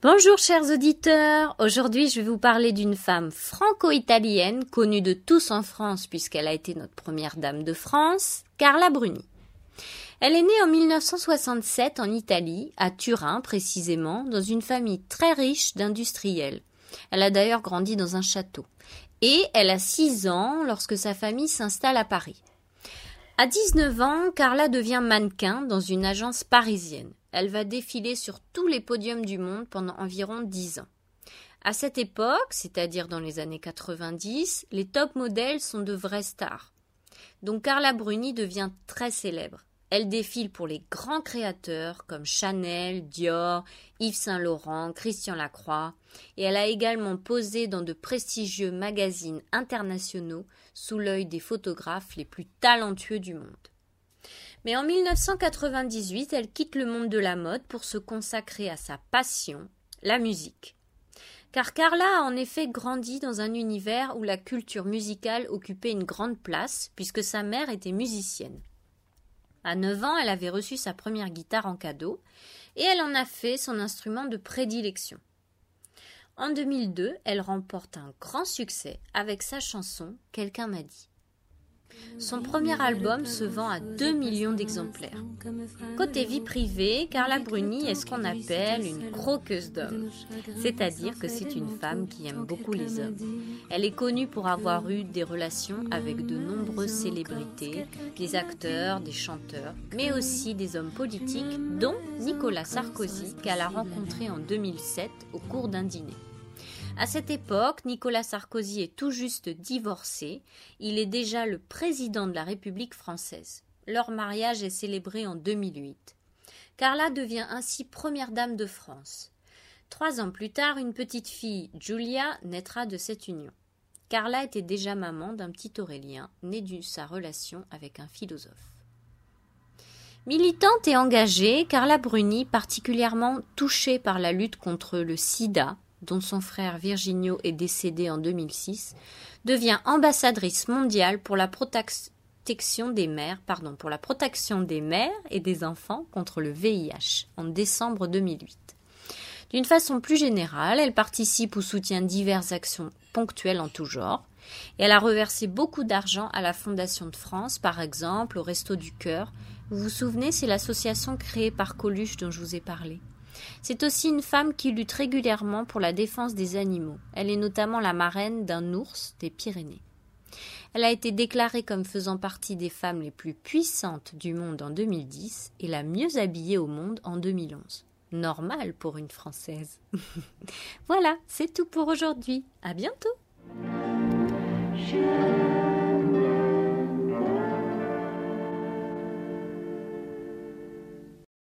Bonjour chers auditeurs, aujourd'hui je vais vous parler d'une femme franco-italienne connue de tous en France puisqu'elle a été notre première dame de France, Carla Bruni. Elle est née en 1967 en Italie, à Turin précisément, dans une famille très riche d'industriels. Elle a d'ailleurs grandi dans un château. Et elle a 6 ans lorsque sa famille s'installe à Paris. À 19 ans, Carla devient mannequin dans une agence parisienne. Elle va défiler sur tous les podiums du monde pendant environ 10 ans. À cette époque, c'est-à-dire dans les années 90, les top modèles sont de vraies stars. Donc Carla Bruni devient très célèbre. Elle défile pour les grands créateurs comme Chanel, Dior, Yves Saint Laurent, Christian Lacroix, et elle a également posé dans de prestigieux magazines internationaux sous l'œil des photographes les plus talentueux du monde. Mais en 1998, elle quitte le monde de la mode pour se consacrer à sa passion, la musique. Car Carla a en effet grandi dans un univers où la culture musicale occupait une grande place, puisque sa mère était musicienne. À 9 ans, elle avait reçu sa première guitare en cadeau, et elle en a fait son instrument de prédilection. En 2002, elle remporte un grand succès avec sa chanson Quelqu'un m'a dit. Son premier album se vend à 2 millions d'exemplaires. Côté vie privée, Carla Bruni est ce qu'on appelle une croqueuse d'hommes, c'est-à-dire que c'est une femme qui aime beaucoup les hommes. Elle est connue pour avoir eu des relations avec de nombreuses célébrités, des acteurs, des chanteurs, mais aussi des hommes politiques, dont Nicolas Sarkozy qu'elle a rencontré en 2007 au cours d'un dîner. À cette époque, Nicolas Sarkozy est tout juste divorcé. Il est déjà le président de la République française. Leur mariage est célébré en 2008. Carla devient ainsi première dame de France. Trois ans plus tard, une petite fille, Julia, naîtra de cette union. Carla était déjà maman d'un petit Aurélien, né de sa relation avec un philosophe. Militante et engagée, Carla Bruni, particulièrement touchée par la lutte contre le sida, dont son frère Virginio est décédé en 2006, devient ambassadrice mondiale pour la protection des mères, pardon, des et des enfants contre le VIH en décembre 2008. D'une façon plus générale, elle participe ou soutient diverses actions ponctuelles en tout genre, et elle a reversé beaucoup d'argent à la Fondation de France, par exemple au Resto du Cœur. Vous vous souvenez, c'est l'association créée par Coluche dont je vous ai parlé? C'est aussi une femme qui lutte régulièrement pour la défense des animaux. Elle est notamment la marraine d'un ours des Pyrénées. Elle a été déclarée comme faisant partie des femmes les plus puissantes du monde en 2010 et la mieux habillée au monde en 2011. Normal pour une Française. voilà, c'est tout pour aujourd'hui. À bientôt.